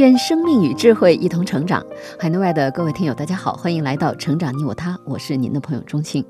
愿生命与智慧一同成长。海内外的各位听友，大家好，欢迎来到《成长你我他》，我是您的朋友钟庆。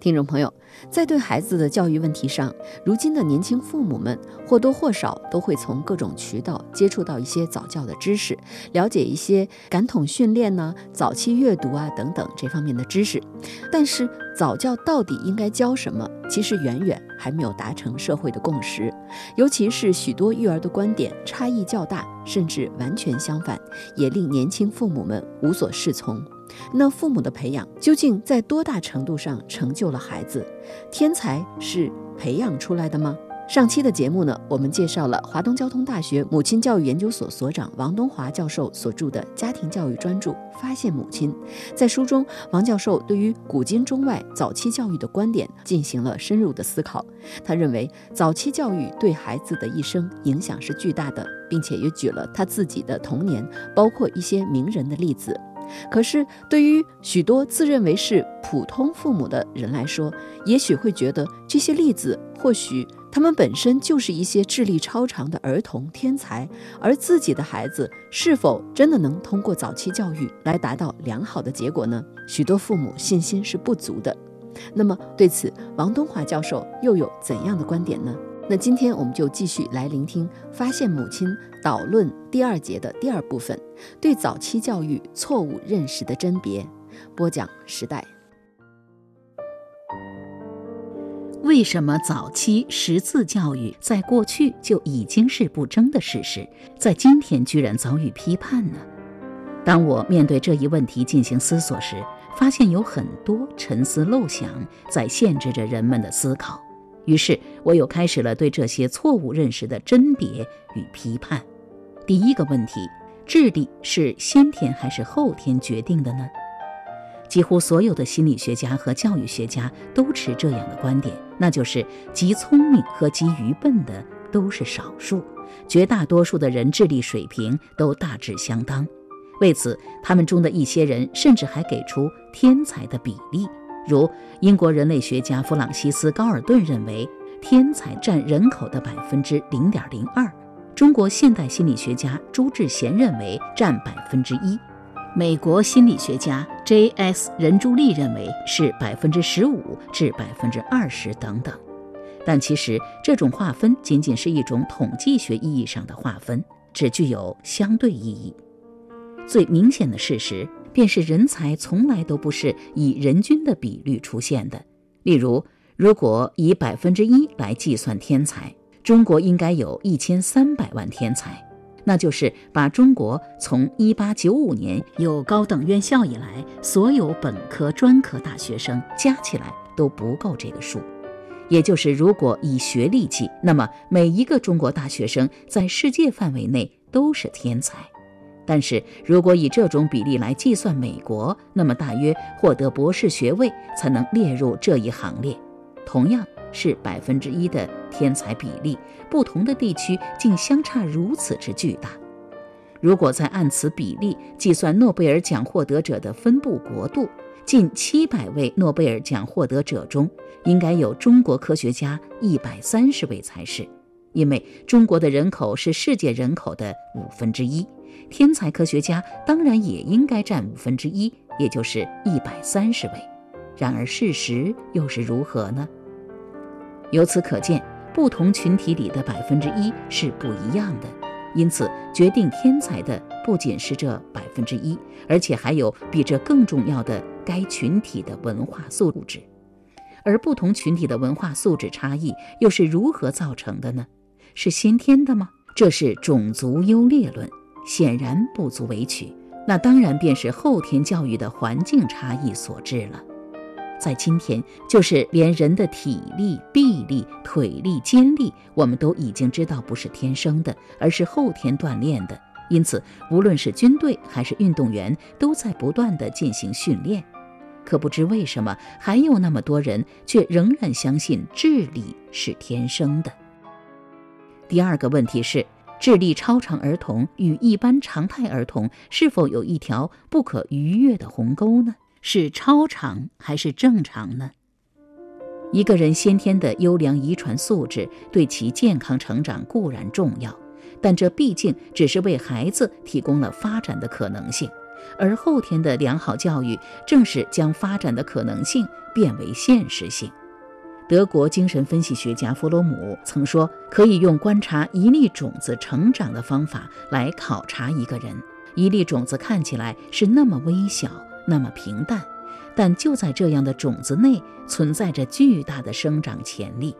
听众朋友，在对孩子的教育问题上，如今的年轻父母们或多或少都会从各种渠道接触到一些早教的知识，了解一些感统训练呢、早期阅读啊等等这方面的知识。但是，早教到底应该教什么？其实远远还没有达成社会的共识，尤其是许多育儿的观点差异较大，甚至完全相反，也令年轻父母们无所适从。那父母的培养究竟在多大程度上成就了孩子？天才是培养出来的吗？上期的节目呢，我们介绍了华东交通大学母亲教育研究所所长王东华教授所著的《家庭教育专著：发现母亲》。在书中，王教授对于古今中外早期教育的观点进行了深入的思考。他认为，早期教育对孩子的一生影响是巨大的，并且也举了他自己的童年，包括一些名人的例子。可是，对于许多自认为是普通父母的人来说，也许会觉得这些例子，或许他们本身就是一些智力超常的儿童天才，而自己的孩子是否真的能通过早期教育来达到良好的结果呢？许多父母信心是不足的。那么，对此，王东华教授又有怎样的观点呢？那今天我们就继续来聆听《发现母亲导论》第二节的第二部分，对早期教育错误认识的甄别。播讲时代。为什么早期识字教育在过去就已经是不争的事实，在今天居然遭遇批判呢？当我面对这一问题进行思索时，发现有很多沉思陋想在限制着人们的思考。于是，我又开始了对这些错误认识的甄别与批判。第一个问题：智力是先天还是后天决定的呢？几乎所有的心理学家和教育学家都持这样的观点，那就是极聪明和极愚笨的都是少数，绝大多数的人智力水平都大致相当。为此，他们中的一些人甚至还给出天才的比例。如英国人类学家弗朗西斯·高尔顿认为，天才占人口的百分之零点零二；中国现代心理学家朱志贤认为占百分之一；美国心理学家 J.S. 任朱利认为是百分之十五至百分之二十等等。但其实，这种划分仅仅是一种统计学意义上的划分，只具有相对意义。最明显的事实。便是人才从来都不是以人均的比率出现的。例如，如果以百分之一来计算天才，中国应该有一千三百万天才，那就是把中国从一八九五年有高等院校以来所有本科、专科大学生加起来都不够这个数。也就是，如果以学历计，那么每一个中国大学生在世界范围内都是天才。但是如果以这种比例来计算美国，那么大约获得博士学位才能列入这一行列。同样是百分之一的天才比例，不同的地区竟相差如此之巨大。如果再按此比例计算诺贝尔奖获得者的分布国度，近七百位诺贝尔奖获得者中，应该有中国科学家一百三十位才是，因为中国的人口是世界人口的五分之一。天才科学家当然也应该占五分之一，也就是一百三十位。然而事实又是如何呢？由此可见，不同群体里的百分之一是不一样的。因此，决定天才的不仅是这百分之一，而且还有比这更重要的该群体的文化素质。而不同群体的文化素质差异又是如何造成的呢？是先天的吗？这是种族优劣论。显然不足为取，那当然便是后天教育的环境差异所致了。在今天，就是连人的体力、臂力、腿力、肩力，我们都已经知道不是天生的，而是后天锻炼的。因此，无论是军队还是运动员，都在不断地进行训练。可不知为什么，还有那么多人却仍然相信智力是天生的。第二个问题是，智力超常儿童与一般常态儿童是否有一条不可逾越的鸿沟呢？是超常还是正常呢？一个人先天的优良遗传素质对其健康成长固然重要。但这毕竟只是为孩子提供了发展的可能性，而后天的良好教育正是将发展的可能性变为现实性。德国精神分析学家弗洛姆曾说：“可以用观察一粒种子成长的方法来考察一个人。一粒种子看起来是那么微小，那么平淡，但就在这样的种子内存在着巨大的生长潜力。”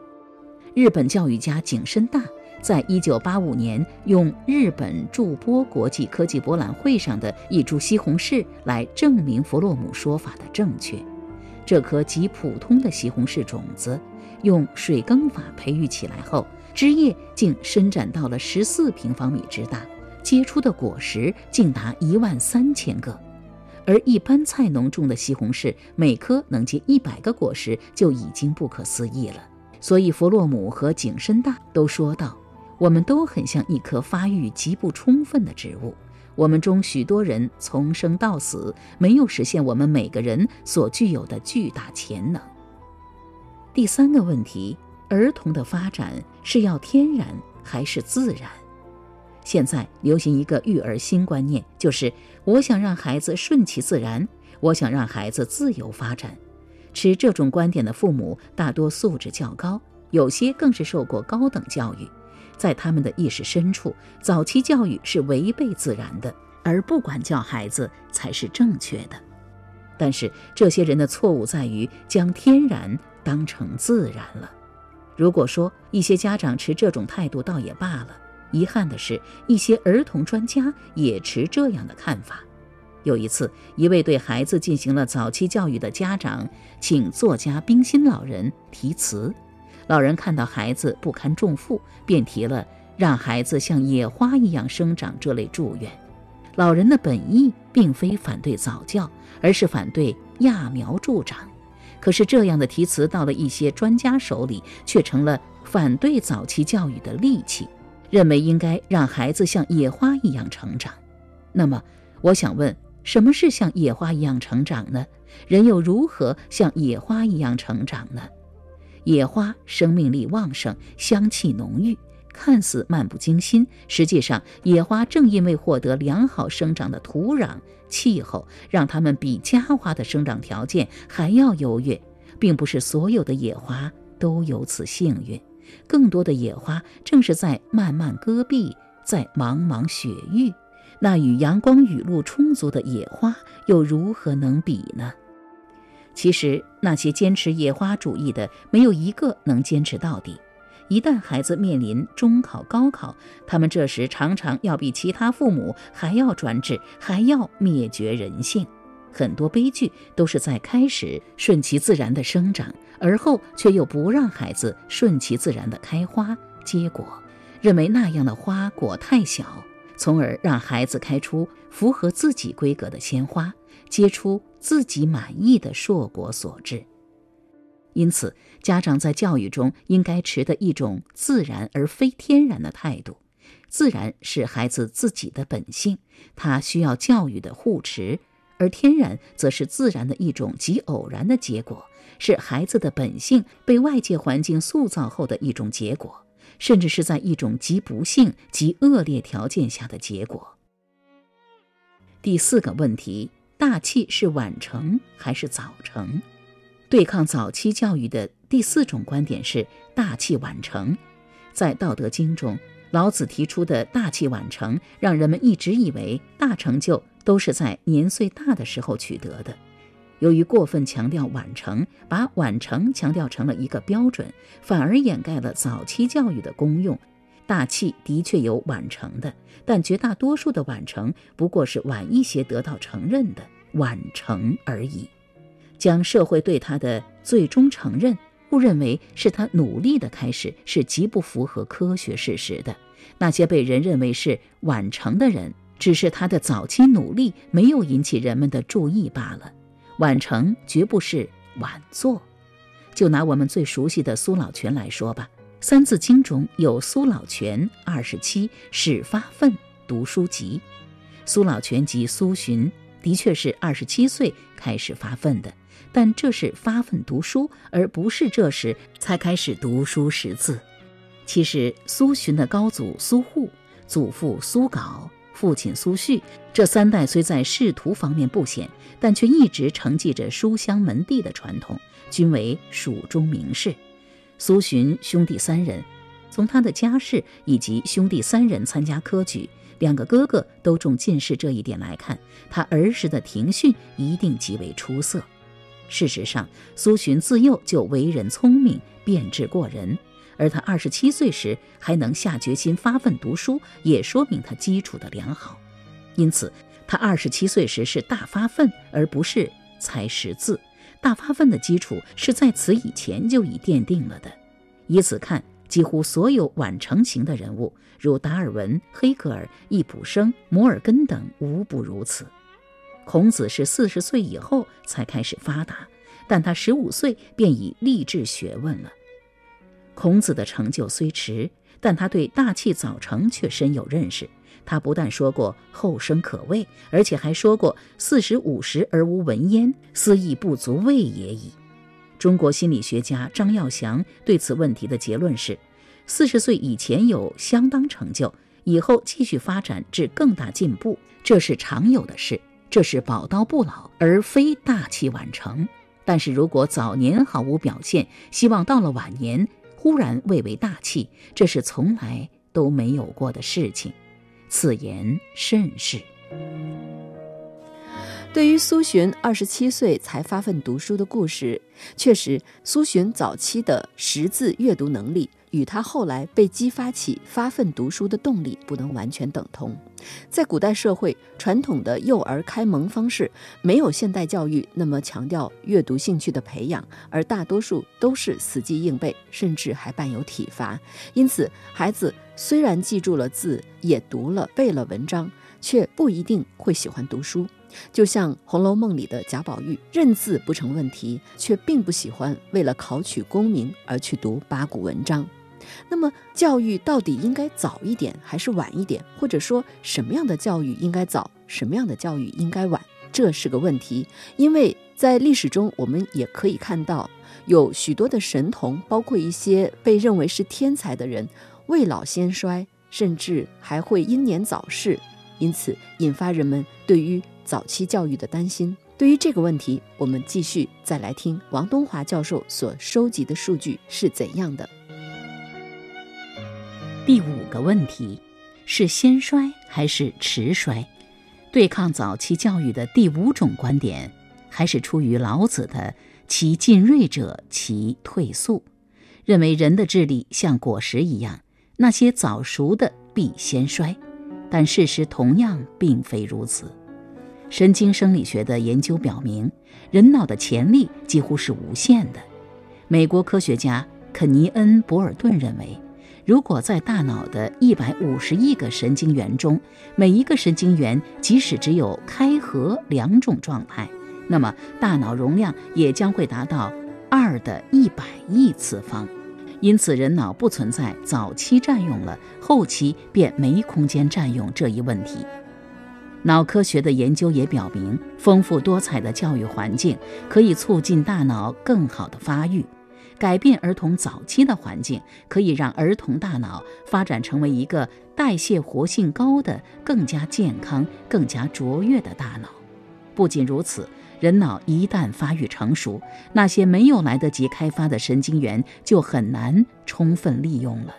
日本教育家井深大。在一九八五年，用日本筑波国际科技博览会上的一株西红柿来证明弗洛姆说法的正确。这颗极普通的西红柿种子，用水耕法培育起来后，枝叶竟伸展到了十四平方米之大，结出的果实竟达一万三千个。而一般菜农种的西红柿，每颗能结一百个果实就已经不可思议了。所以，弗洛姆和景深大都说道。我们都很像一棵发育极不充分的植物。我们中许多人从生到死没有实现我们每个人所具有的巨大潜能。第三个问题：儿童的发展是要天然还是自然？现在流行一个育儿新观念，就是我想让孩子顺其自然，我想让孩子自由发展。持这种观点的父母大多素质较高，有些更是受过高等教育。在他们的意识深处，早期教育是违背自然的，而不管教孩子才是正确的。但是这些人的错误在于将天然当成自然了。如果说一些家长持这种态度，倒也罢了。遗憾的是，一些儿童专家也持这样的看法。有一次，一位对孩子进行了早期教育的家长，请作家冰心老人题词。老人看到孩子不堪重负，便提了让孩子像野花一样生长这类祝愿。老人的本意并非反对早教，而是反对揠苗助长。可是这样的题词到了一些专家手里，却成了反对早期教育的利器，认为应该让孩子像野花一样成长。那么，我想问，什么是像野花一样成长呢？人又如何像野花一样成长呢？野花生命力旺盛，香气浓郁，看似漫不经心，实际上，野花正因为获得良好生长的土壤、气候，让它们比家花的生长条件还要优越。并不是所有的野花都有此幸运，更多的野花正是在漫漫戈壁，在茫茫雪域，那与阳光雨露充足的野花又如何能比呢？其实，那些坚持野花主义的，没有一个能坚持到底。一旦孩子面临中考、高考，他们这时常常要比其他父母还要专制，还要灭绝人性。很多悲剧都是在开始顺其自然的生长，而后却又不让孩子顺其自然的开花结果，认为那样的花果太小，从而让孩子开出符合自己规格的鲜花。结出自己满意的硕果所致。因此，家长在教育中应该持的一种自然而非天然的态度。自然是孩子自己的本性，他需要教育的护持；而天然则是自然的一种极偶然的结果，是孩子的本性被外界环境塑造后的一种结果，甚至是在一种极不幸、极恶劣条件下的结果。第四个问题。大器是晚成还是早成？对抗早期教育的第四种观点是大器晚成。在《道德经》中，老子提出的大器晚成，让人们一直以为大成就都是在年岁大的时候取得的。由于过分强调晚成，把晚成强调成了一个标准，反而掩盖了早期教育的功用。大器的确有晚成的，但绝大多数的晚成不过是晚一些得到承认的晚成而已。将社会对他的最终承认误认为是他努力的开始，是极不符合科学事实的。那些被人认为是晚成的人，只是他的早期努力没有引起人们的注意罢了。晚成绝不是晚作。就拿我们最熟悉的苏老泉来说吧，《三字经》中有苏老泉二十七始发愤读书集。苏老泉及苏洵的确是二十七岁开始发奋的，但这是发奋读书，而不是这时才开始读书识字。其实，苏洵的高祖苏护、祖父苏杲、父亲苏煦这三代虽在仕途方面不显，但却一直承继着书香门第的传统，均为蜀中名士。苏洵兄弟三人，从他的家世以及兄弟三人参加科举，两个哥哥都中进士这一点来看，他儿时的庭训一定极为出色。事实上，苏洵自幼就为人聪明，辩智过人。而他二十七岁时还能下决心发奋读书，也说明他基础的良好。因此，他二十七岁时是大发奋，而不是才识字。大发奋的基础是在此以前就已奠定了的。以此看，几乎所有晚成型的人物，如达尔文、黑格尔、易卜生、摩尔根等，无不如此。孔子是四十岁以后才开始发达，但他十五岁便已立志学问了。孔子的成就虽迟，但他对大器早成却深有认识。他不但说过“后生可畏”，而且还说过“四十五十而无闻焉，斯亦不足畏也已”。中国心理学家张耀祥对此问题的结论是：四十岁以前有相当成就，以后继续发展至更大进步，这是常有的事，这是宝刀不老，而非大器晚成。但是如果早年毫无表现，希望到了晚年，忽然蔚为大气，这是从来都没有过的事情。此言甚是。对于苏洵二十七岁才发奋读书的故事，确实，苏洵早期的识字阅读能力。与他后来被激发起发奋读书的动力不能完全等同。在古代社会，传统的幼儿开蒙方式没有现代教育那么强调阅读兴趣的培养，而大多数都是死记硬背，甚至还伴有体罚。因此，孩子虽然记住了字，也读了背了文章，却不一定会喜欢读书。就像《红楼梦》里的贾宝玉，认字不成问题，却并不喜欢为了考取功名而去读八股文章。那么，教育到底应该早一点还是晚一点？或者说，什么样的教育应该早，什么样的教育应该晚？这是个问题。因为在历史中，我们也可以看到，有许多的神童，包括一些被认为是天才的人，未老先衰，甚至还会英年早逝，因此引发人们对于早期教育的担心。对于这个问题，我们继续再来听王东华教授所收集的数据是怎样的。第五个问题是先衰还是迟衰？对抗早期教育的第五种观点，还是出于老子的“其进锐者，其退速”，认为人的智力像果实一样，那些早熟的必先衰。但事实同样并非如此。神经生理学的研究表明，人脑的潜力几乎是无限的。美国科学家肯尼恩·博尔顿认为。如果在大脑的一百五十亿个神经元中，每一个神经元即使只有开合两种状态，那么大脑容量也将会达到二的一百亿次方。因此，人脑不存在早期占用了，后期便没空间占用这一问题。脑科学的研究也表明，丰富多彩的教育环境可以促进大脑更好的发育。改变儿童早期的环境，可以让儿童大脑发展成为一个代谢活性高的、更加健康、更加卓越的大脑。不仅如此，人脑一旦发育成熟，那些没有来得及开发的神经元就很难充分利用了。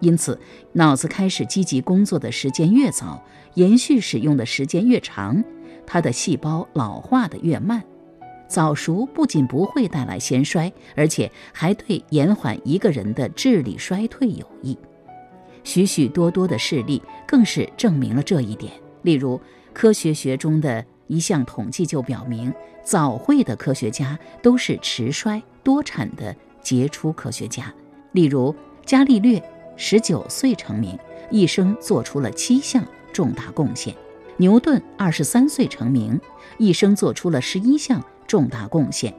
因此，脑子开始积极工作的时间越早，延续使用的时间越长，它的细胞老化的越慢。早熟不仅不会带来先衰，而且还对延缓一个人的智力衰退有益。许许多多的事例更是证明了这一点。例如，科学学中的一项统计就表明，早慧的科学家都是迟衰多产的杰出科学家。例如，伽利略十九岁成名，一生做出了七项重大贡献。牛顿二十三岁成名，一生做出了十一项重大贡献；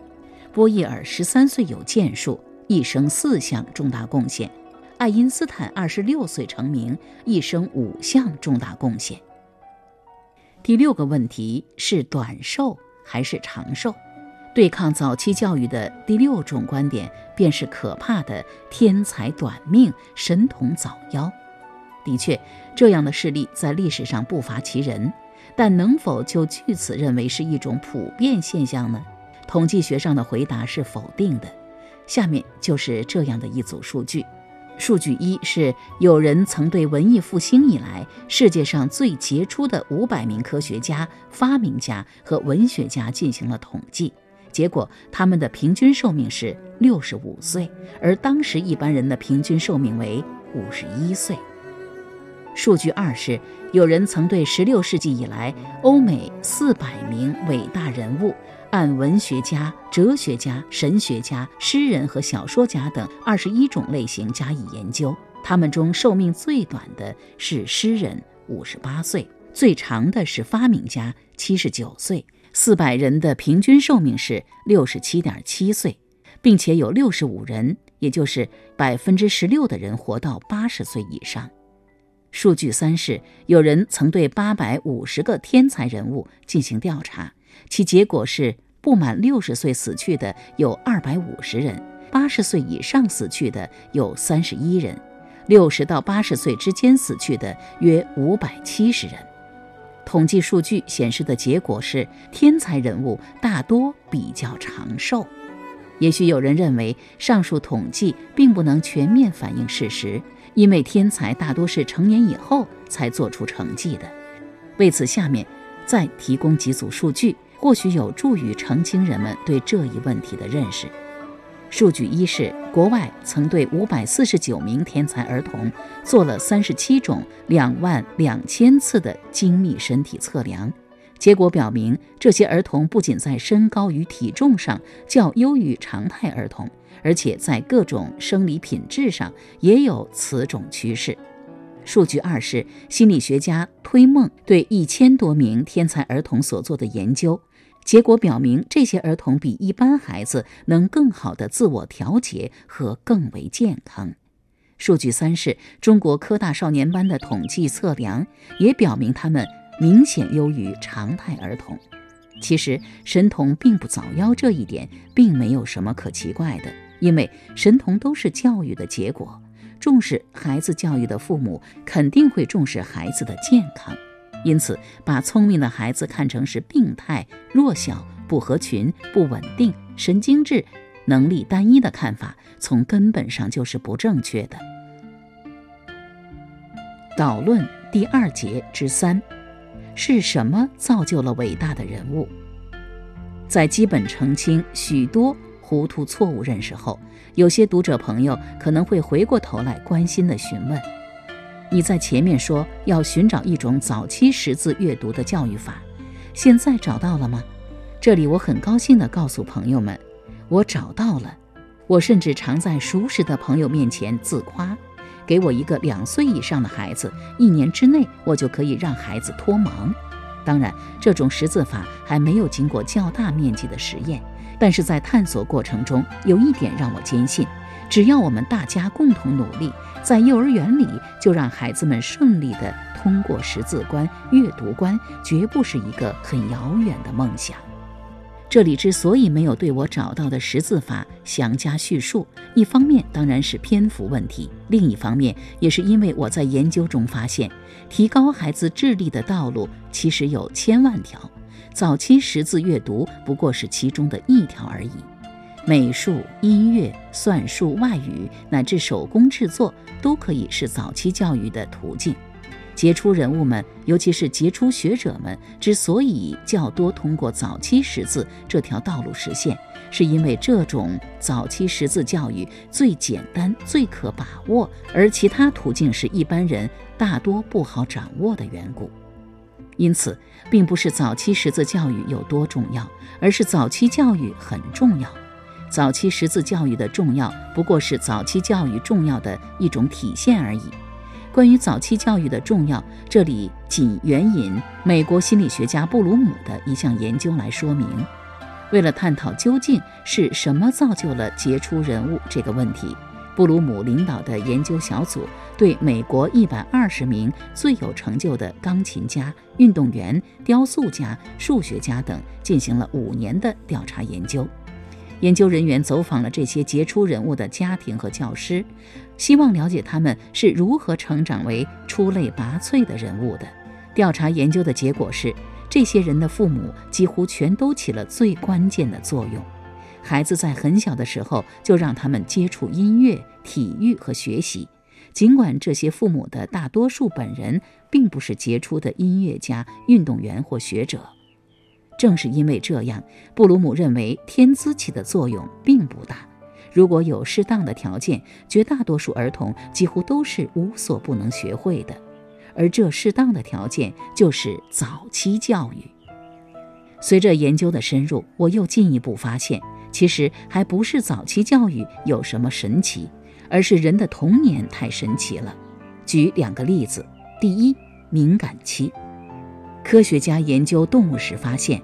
波义尔十三岁有建树，一生四项重大贡献；爱因斯坦二十六岁成名，一生五项重大贡献。第六个问题是短寿还是长寿？对抗早期教育的第六种观点，便是可怕的天才短命、神童早夭。的确，这样的事例在历史上不乏其人，但能否就据此认为是一种普遍现象呢？统计学上的回答是否定的。下面就是这样的一组数据：数据一是有人曾对文艺复兴以来世界上最杰出的五百名科学家、发明家和文学家进行了统计。结果，他们的平均寿命是六十五岁，而当时一般人的平均寿命为五十一岁。数据二是，有人曾对十六世纪以来欧美四百名伟大人物，按文学家、哲学家、神学家、诗人和小说家等二十一种类型加以研究，他们中寿命最短的是诗人，五十八岁；最长的是发明家，七十九岁。四百人的平均寿命是六十七点七岁，并且有六十五人，也就是百分之十六的人活到八十岁以上。数据三是，有人曾对八百五十个天才人物进行调查，其结果是不满六十岁死去的有二百五十人，八十岁以上死去的有三十一人，六十到八十岁之间死去的约五百七十人。统计数据显示的结果是，天才人物大多比较长寿。也许有人认为，上述统计并不能全面反映事实，因为天才大多是成年以后才做出成绩的。为此，下面再提供几组数据，或许有助于澄清人们对这一问题的认识。数据一是，国外曾对五百四十九名天才儿童做了三十七种两万两千次的精密身体测量，结果表明，这些儿童不仅在身高与体重上较优于常态儿童，而且在各种生理品质上也有此种趋势。数据二是，心理学家推梦对一千多名天才儿童所做的研究。结果表明，这些儿童比一般孩子能更好的自我调节和更为健康。数据三是中国科大少年班的统计测量也表明，他们明显优于常态儿童。其实，神童并不早夭这一点并没有什么可奇怪的，因为神童都是教育的结果。重视孩子教育的父母肯定会重视孩子的健康。因此，把聪明的孩子看成是病态、弱小、不合群、不稳定、神经质、能力单一的看法，从根本上就是不正确的。导论第二节之三：是什么造就了伟大的人物？在基本澄清许多糊涂错误认识后，有些读者朋友可能会回过头来关心地询问。你在前面说要寻找一种早期识字阅读的教育法，现在找到了吗？这里我很高兴地告诉朋友们，我找到了。我甚至常在熟识的朋友面前自夸，给我一个两岁以上的孩子，一年之内我就可以让孩子脱盲。当然，这种识字法还没有经过较大面积的实验，但是在探索过程中，有一点让我坚信。只要我们大家共同努力，在幼儿园里就让孩子们顺利地通过识字关、阅读关，绝不是一个很遥远的梦想。这里之所以没有对我找到的识字法详加叙述，一方面当然是篇幅问题，另一方面也是因为我在研究中发现，提高孩子智力的道路其实有千万条，早期识字阅读不过是其中的一条而已。美术、音乐、算术、外语乃至手工制作，都可以是早期教育的途径。杰出人物们，尤其是杰出学者们，之所以较多通过早期识字这条道路实现，是因为这种早期识字教育最简单、最可把握，而其他途径是一般人大多不好掌握的缘故。因此，并不是早期识字教育有多重要，而是早期教育很重要。早期识字教育的重要，不过是早期教育重要的一种体现而已。关于早期教育的重要，这里仅援引美国心理学家布鲁姆的一项研究来说明。为了探讨究竟是什么造就了杰出人物这个问题，布鲁姆领导的研究小组对美国一百二十名最有成就的钢琴家、运动员、雕塑家、数学家等进行了五年的调查研究。研究人员走访了这些杰出人物的家庭和教师，希望了解他们是如何成长为出类拔萃的人物的。调查研究的结果是。这些人的父母几乎全都起了最关键的作用。孩子在很小的时候就让他们接触音乐、体育和学习，尽管这些父母的大多数本人并不是杰出的音乐家、运动员或学者。正是因为这样，布鲁姆认为天资起的作用并不大。如果有适当的条件，绝大多数儿童几乎都是无所不能学会的。而这适当的条件就是早期教育。随着研究的深入，我又进一步发现，其实还不是早期教育有什么神奇，而是人的童年太神奇了。举两个例子：第一，敏感期。科学家研究动物时发现，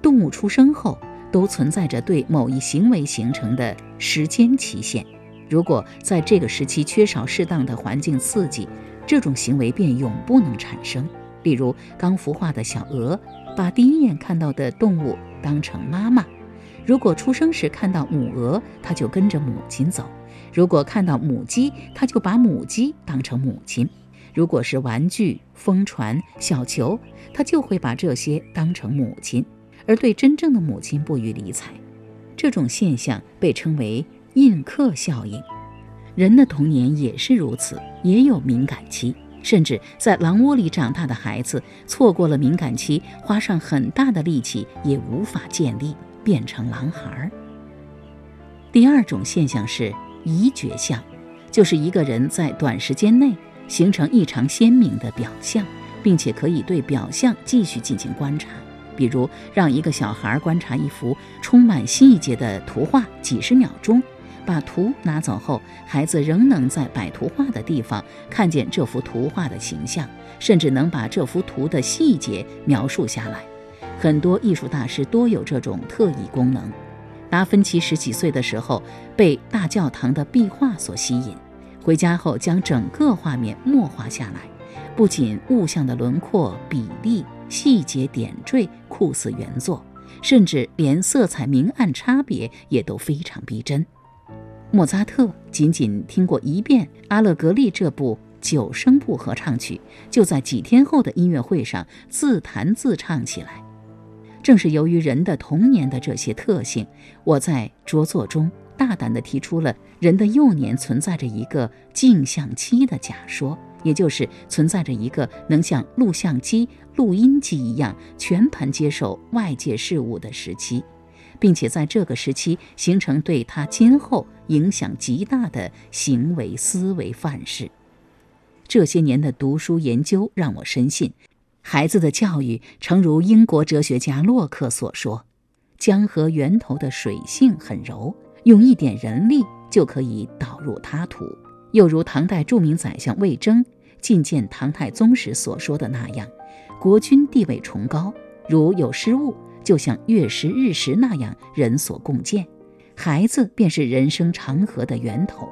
动物出生后都存在着对某一行为形成的时间期限。如果在这个时期缺少适当的环境刺激，这种行为便永不能产生。例如，刚孵化的小鹅把第一眼看到的动物当成妈妈；如果出生时看到母鹅，它就跟着母亲走；如果看到母鸡，它就把母鸡当成母亲；如果是玩具、风船、小球，它就会把这些当成母亲，而对真正的母亲不予理睬。这种现象被称为印刻效应。人的童年也是如此，也有敏感期，甚至在狼窝里长大的孩子，错过了敏感期，花上很大的力气也无法建立，变成狼孩儿。第二种现象是移觉象，就是一个人在短时间内形成异常鲜明的表象，并且可以对表象继续进行观察，比如让一个小孩观察一幅充满细节的图画几十秒钟。把图拿走后，孩子仍能在摆图画的地方看见这幅图画的形象，甚至能把这幅图的细节描述下来。很多艺术大师多有这种特异功能。达芬奇十几岁的时候被大教堂的壁画所吸引，回家后将整个画面默画下来，不仅物象的轮廓、比例、细节点缀酷似原作，甚至连色彩明暗差别也都非常逼真。莫扎特仅仅听过一遍《阿勒格利》这部九声部合唱曲，就在几天后的音乐会上自弹自唱起来。正是由于人的童年的这些特性，我在着作中大胆地提出了人的幼年存在着一个镜像期的假说，也就是存在着一个能像录像机、录音机一样全盘接受外界事物的时期。并且在这个时期形成对他今后影响极大的行为思维范式。这些年的读书研究让我深信，孩子的教育诚如英国哲学家洛克所说：“江河源头的水性很柔，用一点人力就可以导入他途。”又如唐代著名宰相魏征觐见唐太宗时所说的那样：“国君地位崇高，如有失误。”就像月食日食那样人所共见，孩子便是人生长河的源头，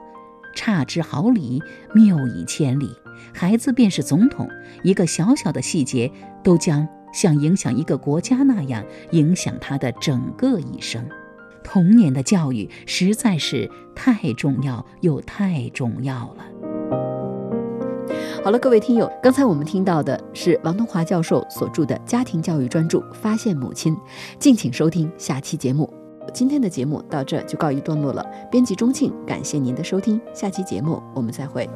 差之毫厘，谬以千里。孩子便是总统，一个小小的细节都将像影响一个国家那样影响他的整个一生。童年的教育实在是太重要又太重要了。好了，各位听友，刚才我们听到的是王东华教授所著的家庭教育专著《发现母亲》，敬请收听下期节目。今天的节目到这就告一段落了。编辑钟庆，感谢您的收听，下期节目我们再会。